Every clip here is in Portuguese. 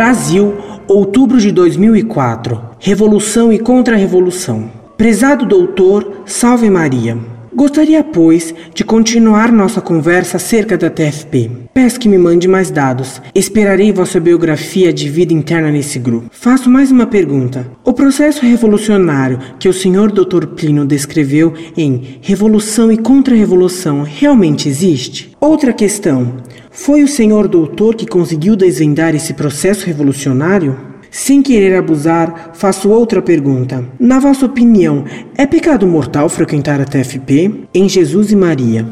Brasil, outubro de 2004. Revolução e Contra-Revolução. Prezado doutor, salve Maria. Gostaria, pois, de continuar nossa conversa acerca da TFP. Peço que me mande mais dados. Esperarei vossa biografia de vida interna nesse grupo. Faço mais uma pergunta. O processo revolucionário que o senhor Dr. Plínio descreveu em Revolução e Contra-Revolução realmente existe? Outra questão. Foi o senhor doutor que conseguiu desvendar esse processo revolucionário? Sem querer abusar, faço outra pergunta. Na vossa opinião, é pecado mortal frequentar a TFP? Em Jesus e Maria.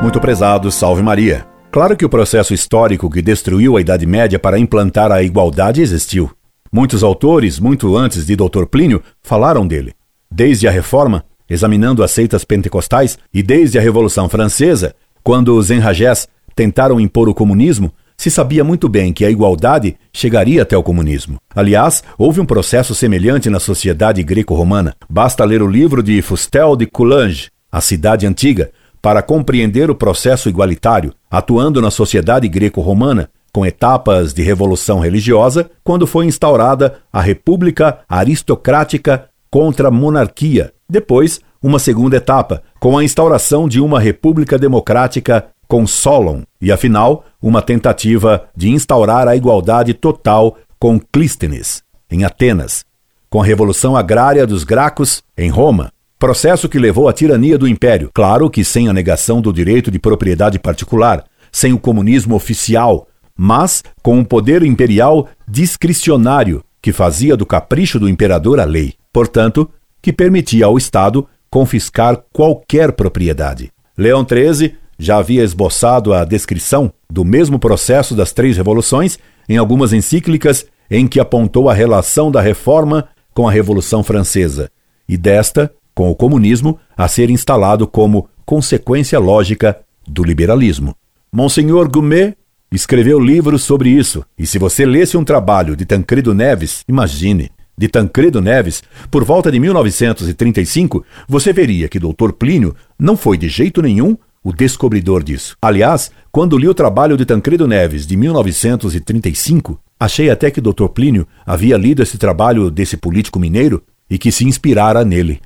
Muito prezado, salve Maria. Claro que o processo histórico que destruiu a Idade Média para implantar a igualdade existiu. Muitos autores, muito antes de Dr. Plínio, falaram dele. Desde a Reforma, examinando as seitas pentecostais, e desde a Revolução Francesa, quando os enragés tentaram impor o comunismo, se sabia muito bem que a igualdade chegaria até o comunismo. Aliás, houve um processo semelhante na sociedade greco-romana. Basta ler o livro de Fustel de Coulanges, A Cidade Antiga, para compreender o processo igualitário, atuando na sociedade greco-romana, com etapas de revolução religiosa, quando foi instaurada a República Aristocrática contra a monarquia. Depois, uma segunda etapa, com a instauração de uma República Democrática com Solon, e afinal, uma tentativa de instaurar a igualdade total com Clístenes, em Atenas, com a Revolução Agrária dos Gracos, em Roma, processo que levou à tirania do império, claro que sem a negação do direito de propriedade particular, sem o comunismo oficial, mas com um poder imperial discricionário que fazia do capricho do imperador a lei, portanto, que permitia ao Estado confiscar qualquer propriedade. Leão XIII já havia esboçado a descrição do mesmo processo das três revoluções em algumas encíclicas em que apontou a relação da reforma com a Revolução Francesa e desta com o comunismo a ser instalado como consequência lógica do liberalismo. Monsenhor Gumet escreveu livros sobre isso, e se você lesse um trabalho de Tancredo Neves, imagine, de Tancredo Neves, por volta de 1935, você veria que Dr. Plínio não foi de jeito nenhum o descobridor disso. Aliás, quando li o trabalho de Tancredo Neves, de 1935, achei até que Dr. Plínio havia lido esse trabalho desse político mineiro e que se inspirara nele.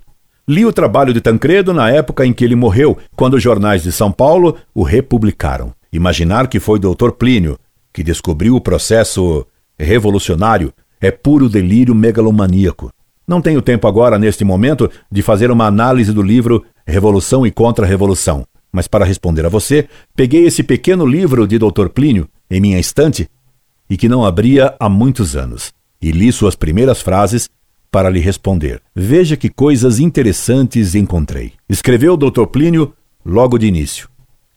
Li o trabalho de Tancredo na época em que ele morreu, quando os jornais de São Paulo o republicaram. Imaginar que foi Dr. Plínio que descobriu o processo revolucionário é puro delírio megalomaníaco. Não tenho tempo agora, neste momento, de fazer uma análise do livro Revolução e Contra-Revolução. Mas para responder a você, peguei esse pequeno livro de Dr. Plínio em minha estante e que não abria há muitos anos, e li suas primeiras frases para lhe responder. Veja que coisas interessantes encontrei. Escreveu Dr. Plínio logo de início.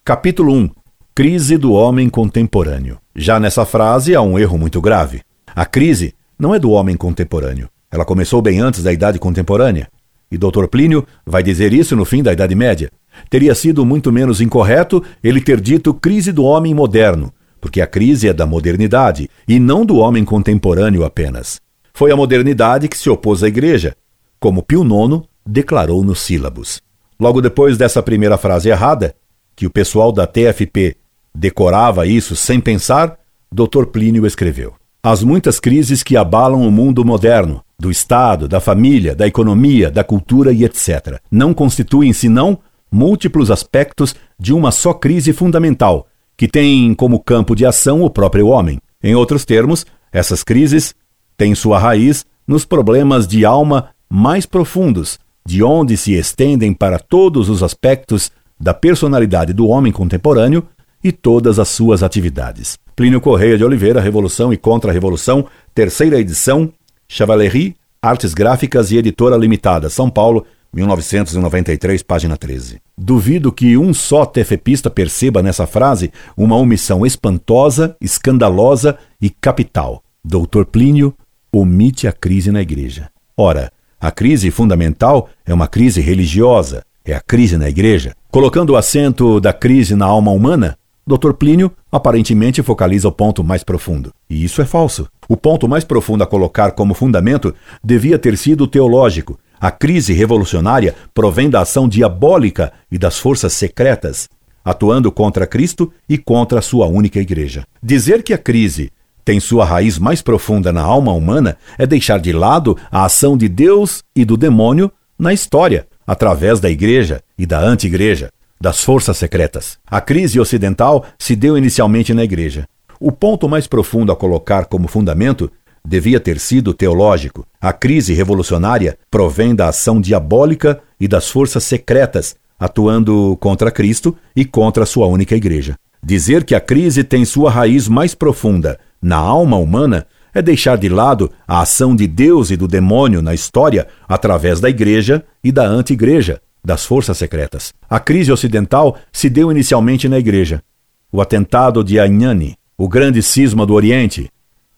Capítulo 1 Crise do homem contemporâneo. Já nessa frase há um erro muito grave. A crise não é do homem contemporâneo. Ela começou bem antes da Idade Contemporânea. E Dr. Plínio vai dizer isso no fim da Idade Média. Teria sido muito menos incorreto ele ter dito crise do homem moderno, porque a crise é da modernidade e não do homem contemporâneo apenas. Foi a modernidade que se opôs à igreja, como Pio IX declarou nos sílabos. Logo depois dessa primeira frase errada, que o pessoal da TFP decorava isso sem pensar, Dr. Plínio escreveu: As muitas crises que abalam o mundo moderno, do Estado, da família, da economia, da cultura e etc., não constituem senão múltiplos aspectos de uma só crise fundamental, que tem como campo de ação o próprio homem. Em outros termos, essas crises têm sua raiz nos problemas de alma mais profundos, de onde se estendem para todos os aspectos da personalidade do homem contemporâneo e todas as suas atividades. Plínio Correia de Oliveira, Revolução e Contra-Revolução, terceira edição, Chavalerie, Artes Gráficas e Editora Limitada, São Paulo, 1993, página 13. Duvido que um só tefepista perceba nessa frase uma omissão espantosa, escandalosa e capital. Doutor Plínio omite a crise na igreja. Ora, a crise fundamental é uma crise religiosa, é a crise na igreja. Colocando o acento da crise na alma humana, Dr. Plínio aparentemente focaliza o ponto mais profundo. E isso é falso. O ponto mais profundo a colocar como fundamento devia ter sido teológico, a crise revolucionária provém da ação diabólica e das forças secretas. atuando contra Cristo e contra a sua única igreja. Dizer que a crise tem sua raiz mais profunda na alma humana é deixar de lado a ação de Deus e do demônio na história, através da igreja e da anti-igreja, das forças secretas. A crise ocidental se deu inicialmente na igreja. O ponto mais profundo a colocar como fundamento devia ter sido teológico. A crise revolucionária provém da ação diabólica e das forças secretas atuando contra Cristo e contra sua única igreja. Dizer que a crise tem sua raiz mais profunda na alma humana é deixar de lado a ação de Deus e do demônio na história através da igreja e da anti-igreja, das forças secretas. A crise ocidental se deu inicialmente na igreja. O atentado de Anhani, o grande cisma do Oriente,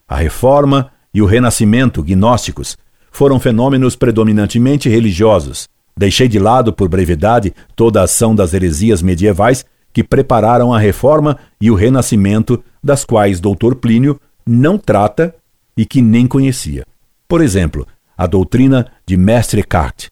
a reforma e o renascimento gnósticos foram fenômenos predominantemente religiosos. Deixei de lado, por brevidade, toda a ação das heresias medievais que prepararam a reforma e o renascimento, das quais Dr. Plínio não trata e que nem conhecia. Por exemplo, a doutrina de Mestre Eckhart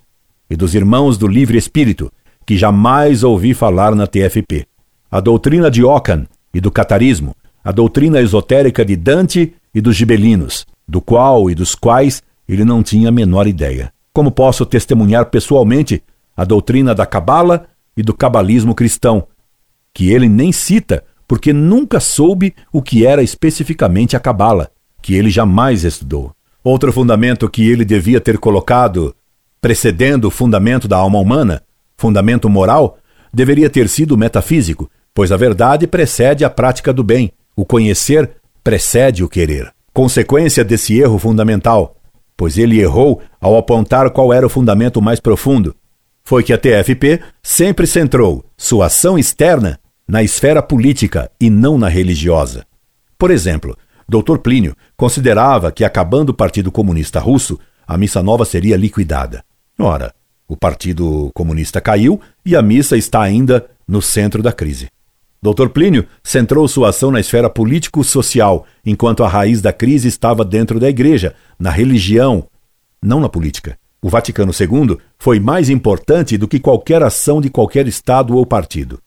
e dos Irmãos do Livre Espírito, que jamais ouvi falar na TFP. A doutrina de Ockham e do catarismo, a doutrina esotérica de Dante e dos gibelinos, do qual e dos quais ele não tinha a menor ideia. Como posso testemunhar pessoalmente a doutrina da Cabala e do cabalismo cristão, que ele nem cita porque nunca soube o que era especificamente a Cabala, que ele jamais estudou. Outro fundamento que ele devia ter colocado, precedendo o fundamento da alma humana, fundamento moral, deveria ter sido metafísico, pois a verdade precede a prática do bem, o conhecer precede o querer. Consequência desse erro fundamental, pois ele errou ao apontar qual era o fundamento mais profundo, foi que a TFP sempre centrou sua ação externa na esfera política e não na religiosa. Por exemplo, Dr. Plínio considerava que, acabando o Partido Comunista Russo, a Missa Nova seria liquidada. Ora, o Partido Comunista caiu e a missa está ainda no centro da crise. Dr. Plínio centrou sua ação na esfera político-social, enquanto a raiz da crise estava dentro da igreja, na religião, não na política. O Vaticano II foi mais importante do que qualquer ação de qualquer Estado ou partido.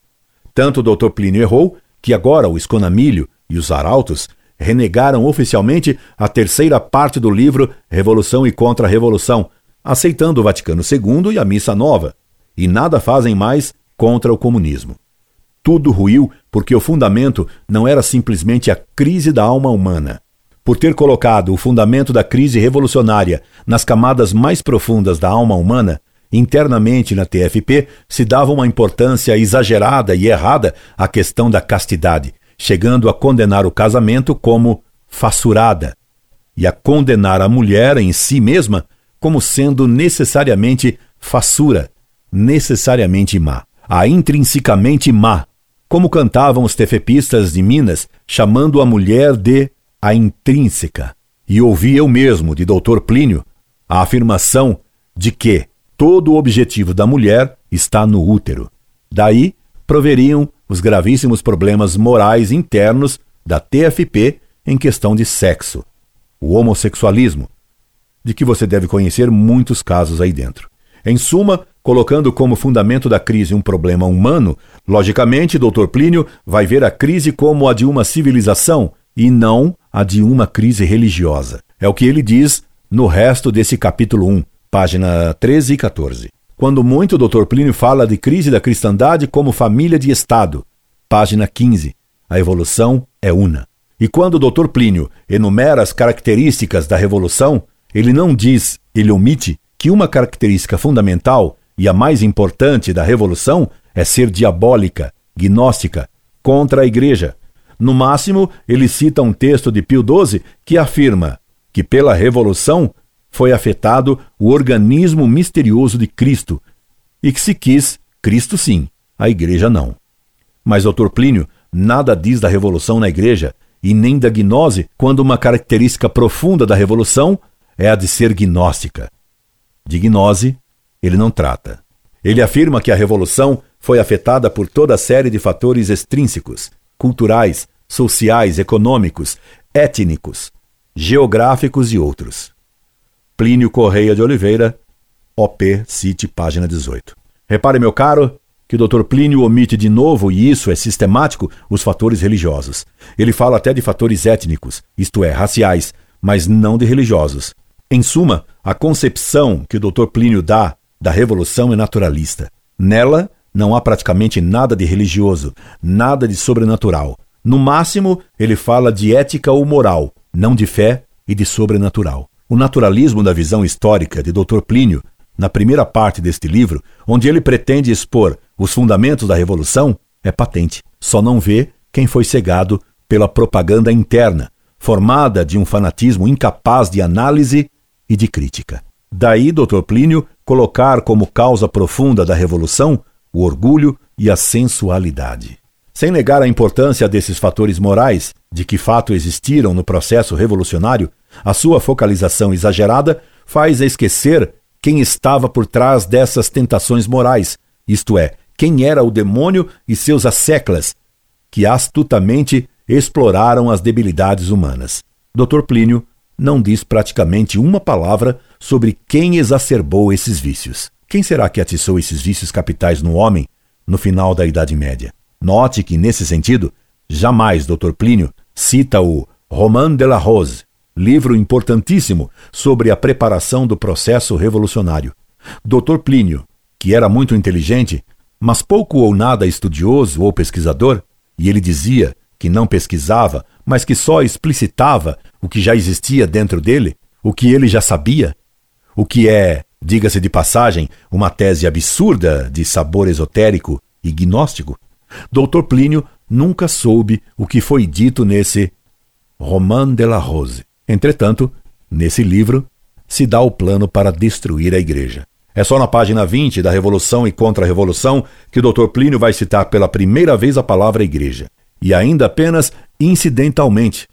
Tanto o Dr. Plínio errou que agora o Esconamilho e os arautos renegaram oficialmente a terceira parte do livro Revolução e Contra-Revolução, aceitando o Vaticano II e a Missa Nova, e nada fazem mais contra o comunismo. Tudo ruiu porque o fundamento não era simplesmente a crise da alma humana. Por ter colocado o fundamento da crise revolucionária nas camadas mais profundas da alma humana, internamente na TFP se dava uma importância exagerada e errada à questão da castidade, chegando a condenar o casamento como fassurada e a condenar a mulher em si mesma como sendo necessariamente fassura, necessariamente má, a intrinsecamente má, como cantavam os tefepistas de Minas, chamando a mulher de a intrínseca. E ouvi eu mesmo, de Dr. Plínio, a afirmação de que todo o objetivo da mulher está no útero. Daí proveriam os gravíssimos problemas morais internos da TFP em questão de sexo, o homossexualismo, de que você deve conhecer muitos casos aí dentro. Em suma, colocando como fundamento da crise um problema humano, logicamente, Dr. Plínio vai ver a crise como a de uma civilização e não a de uma crise religiosa. É o que ele diz no resto desse capítulo 1, página 13 e 14. Quando muito, Dr. Plínio fala de crise da cristandade como família de Estado, página 15. A evolução é una. E quando o Dr. Plínio enumera as características da revolução, ele não diz, ele omite, que uma característica fundamental e a mais importante da revolução é ser diabólica, gnóstica, contra a igreja. No máximo, ele cita um texto de Pio XII que afirma que pela revolução foi afetado o organismo misterioso de Cristo e que se quis Cristo sim, a igreja não. Mas Dr. Plínio nada diz da revolução na igreja e nem da gnose quando uma característica profunda da revolução é a de ser gnóstica. De gnose, ele não trata. Ele afirma que a revolução foi afetada por toda a série de fatores extrínsecos, culturais, sociais, econômicos, étnicos, geográficos e outros. Plínio Correia de Oliveira, OP City, página 18. Repare, meu caro, que o Dr. Plínio omite de novo, e isso é sistemático, os fatores religiosos. Ele fala até de fatores étnicos, isto é, raciais, mas não de religiosos. Em suma, a concepção que o Dr. Plínio dá da revolução é naturalista. Nela, não há praticamente nada de religioso, nada de sobrenatural. No máximo, ele fala de ética ou moral, não de fé e de sobrenatural. O naturalismo da visão histórica de Dr. Plínio, na primeira parte deste livro, onde ele pretende expor os fundamentos da revolução, é patente. Só não vê quem foi cegado pela propaganda interna, formada de um fanatismo incapaz de análise e de crítica. Daí, Dr. Plínio colocar como causa profunda da revolução o orgulho e a sensualidade. Sem negar a importância desses fatores morais, de que fato existiram no processo revolucionário, a sua focalização exagerada faz esquecer quem estava por trás dessas tentações morais, isto é, quem era o demônio e seus asseclas, que astutamente exploraram as debilidades humanas. Dr. Plínio não diz praticamente uma palavra sobre quem exacerbou esses vícios. Quem será que atiçou esses vícios capitais no homem no final da Idade Média? Note que, nesse sentido, jamais Dr. Plínio cita o Roman de la Rose, livro importantíssimo sobre a preparação do processo revolucionário. Dr. Plínio, que era muito inteligente, mas pouco ou nada estudioso ou pesquisador, e ele dizia que não pesquisava, mas que só explicitava o que já existia dentro dele, o que ele já sabia, o que é, diga-se de passagem, uma tese absurda de sabor esotérico e gnóstico. Dr. Plínio nunca soube o que foi dito nesse Roman de la Rose. Entretanto, nesse livro, se dá o plano para destruir a igreja. É só na página 20 da Revolução e Contra-Revolução que o Dr. Plínio vai citar pela primeira vez a palavra igreja, e ainda apenas incidentalmente.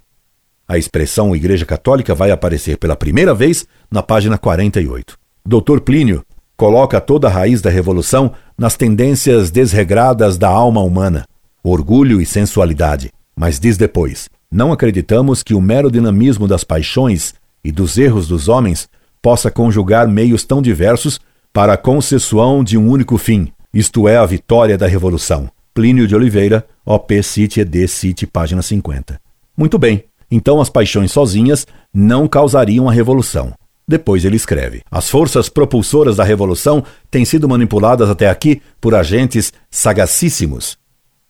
A expressão Igreja Católica vai aparecer pela primeira vez na página 48. Dr. Plínio coloca toda a raiz da revolução nas tendências desregradas da alma humana, orgulho e sensualidade. Mas diz depois: não acreditamos que o mero dinamismo das paixões e dos erros dos homens possa conjugar meios tão diversos para a concessão de um único fim, isto é, a vitória da revolução. Plínio de Oliveira, OP City ED City, página 50. Muito bem, então as paixões sozinhas não causariam a revolução. Depois ele escreve: As forças propulsoras da revolução têm sido manipuladas até aqui por agentes sagacíssimos,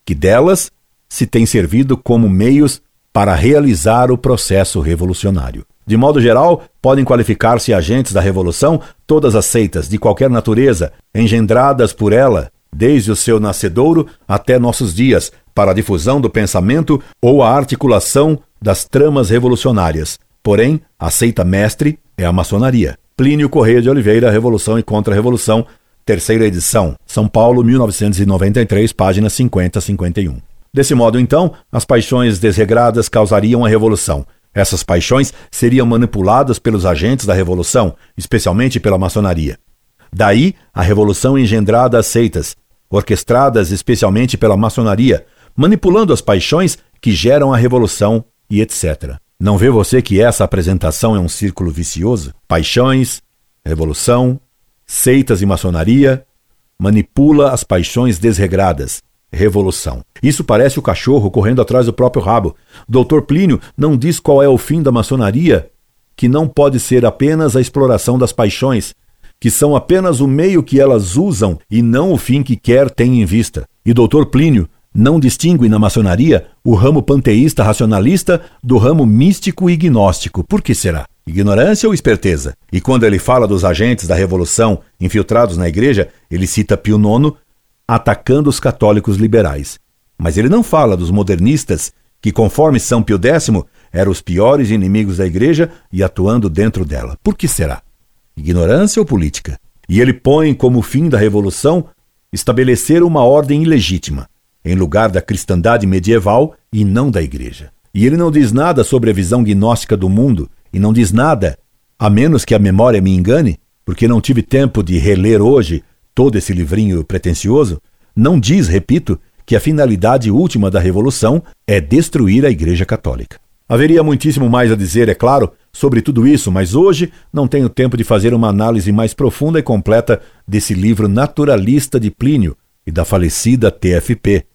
que delas se têm servido como meios para realizar o processo revolucionário. De modo geral, podem qualificar-se agentes da revolução todas as seitas de qualquer natureza, engendradas por ela, desde o seu nascedouro até nossos dias, para a difusão do pensamento ou a articulação das tramas revolucionárias. Porém, a seita mestre é a maçonaria. Plínio Correia de Oliveira, Revolução e Contra-Revolução, terceira edição, São Paulo, 1993, páginas 50 a 51. Desse modo, então, as paixões desregradas causariam a revolução. Essas paixões seriam manipuladas pelos agentes da revolução, especialmente pela maçonaria. Daí a revolução engendrada às seitas, orquestradas especialmente pela maçonaria, manipulando as paixões que geram a revolução e etc. Não vê você que essa apresentação é um círculo vicioso? Paixões, revolução, seitas e maçonaria, manipula as paixões desregradas, revolução. Isso parece o cachorro correndo atrás do próprio rabo. Doutor Plínio não diz qual é o fim da maçonaria, que não pode ser apenas a exploração das paixões, que são apenas o meio que elas usam e não o fim que quer tem em vista. E doutor Plínio não distingue na maçonaria o ramo panteísta racionalista do ramo místico e gnóstico. Por que será? Ignorância ou esperteza? E quando ele fala dos agentes da revolução infiltrados na igreja, ele cita Pio IX atacando os católicos liberais. Mas ele não fala dos modernistas que, conforme São Pio X, eram os piores inimigos da igreja e atuando dentro dela. Por que será? Ignorância ou política? E ele põe como fim da revolução estabelecer uma ordem ilegítima em lugar da cristandade medieval e não da igreja. E ele não diz nada sobre a visão gnóstica do mundo, e não diz nada, a menos que a memória me engane, porque não tive tempo de reler hoje todo esse livrinho pretensioso, não diz, repito, que a finalidade última da revolução é destruir a Igreja Católica. Haveria muitíssimo mais a dizer, é claro, sobre tudo isso, mas hoje não tenho tempo de fazer uma análise mais profunda e completa desse livro naturalista de Plínio, e da falecida TFP,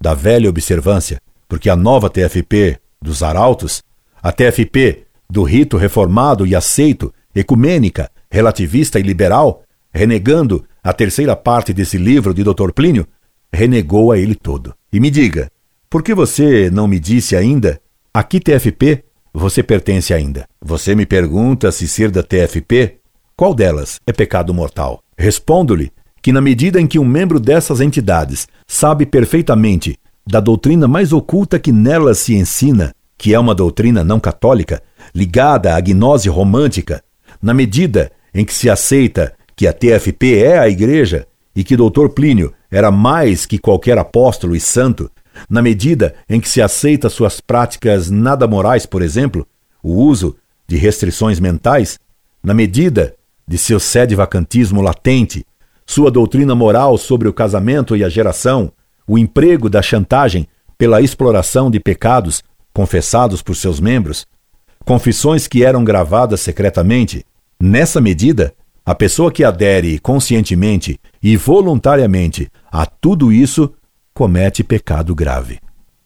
da velha observância, porque a nova TFP dos arautos, a TFP do rito reformado e aceito, ecumênica, relativista e liberal, renegando a terceira parte desse livro de Dr. Plínio, renegou a ele todo. E me diga, por que você não me disse ainda a que TFP você pertence ainda? Você me pergunta se ser da TFP, qual delas é pecado mortal? Respondo-lhe que, na medida em que um membro dessas entidades sabe perfeitamente da doutrina mais oculta que nelas se ensina, que é uma doutrina não católica, ligada à gnose romântica, na medida em que se aceita que a TFP é a Igreja e que Dr. Plínio era mais que qualquer apóstolo e santo, na medida em que se aceita suas práticas nada morais, por exemplo, o uso de restrições mentais, na medida de seu sede-vacantismo latente, sua doutrina moral sobre o casamento e a geração, o emprego da chantagem pela exploração de pecados confessados por seus membros, confissões que eram gravadas secretamente, nessa medida, a pessoa que adere conscientemente e voluntariamente a tudo isso comete pecado grave.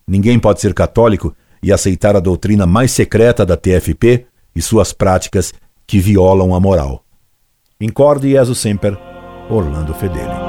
Ninguém pode ser católico e aceitar a doutrina mais secreta da TFP e suas práticas que violam a moral. Incorde Jesus Semper, Orlando Fedeli.